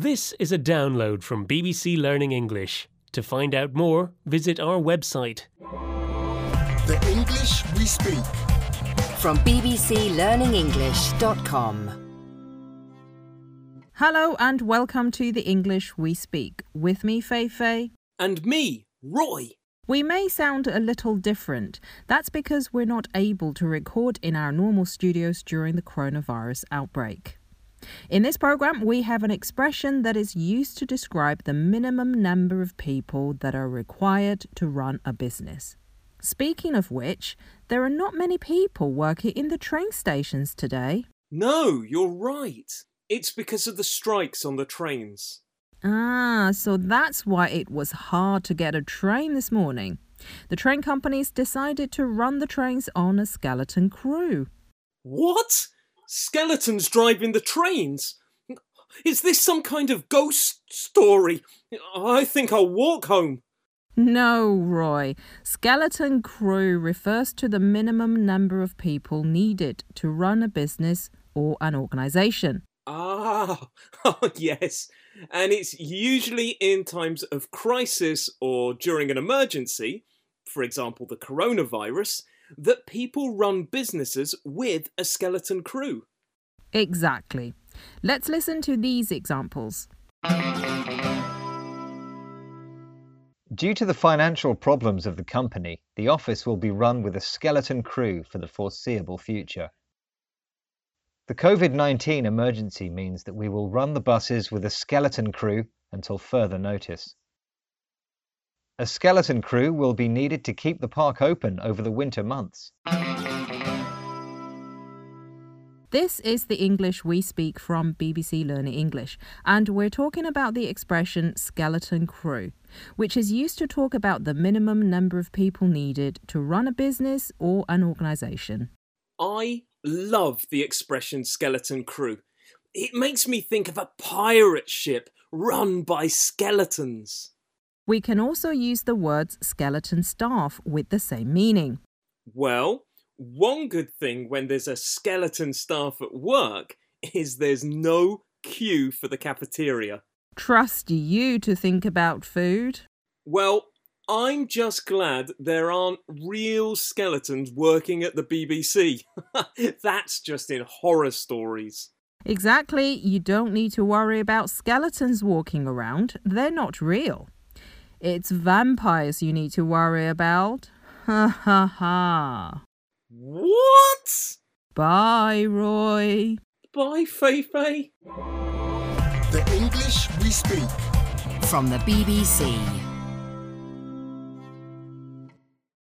This is a download from BBC Learning English. To find out more, visit our website. The English we speak. From bbclearningenglish.com. Hello and welcome to the English we speak. With me, Fei Fei. And me, Roy. We may sound a little different. That's because we're not able to record in our normal studios during the coronavirus outbreak. In this program, we have an expression that is used to describe the minimum number of people that are required to run a business. Speaking of which, there are not many people working in the train stations today. No, you're right. It's because of the strikes on the trains. Ah, so that's why it was hard to get a train this morning. The train companies decided to run the trains on a skeleton crew. What? Skeletons driving the trains? Is this some kind of ghost story? I think I'll walk home. No, Roy. Skeleton crew refers to the minimum number of people needed to run a business or an organization. Ah, oh, yes. And it's usually in times of crisis or during an emergency, for example, the coronavirus, that people run businesses with a skeleton crew. Exactly. Let's listen to these examples. Due to the financial problems of the company, the office will be run with a skeleton crew for the foreseeable future. The COVID 19 emergency means that we will run the buses with a skeleton crew until further notice. A skeleton crew will be needed to keep the park open over the winter months. This is the English we speak from BBC Learning English, and we're talking about the expression skeleton crew, which is used to talk about the minimum number of people needed to run a business or an organisation. I love the expression skeleton crew. It makes me think of a pirate ship run by skeletons. We can also use the words skeleton staff with the same meaning. Well, one good thing when there's a skeleton staff at work is there's no queue for the cafeteria. Trust you to think about food. Well, I'm just glad there aren't real skeletons working at the BBC. That's just in horror stories. Exactly, you don't need to worry about skeletons walking around, they're not real. It's vampires you need to worry about. Ha ha ha. What? Bye, Roy. Bye, Fei Fei. The English we speak. From the BBC.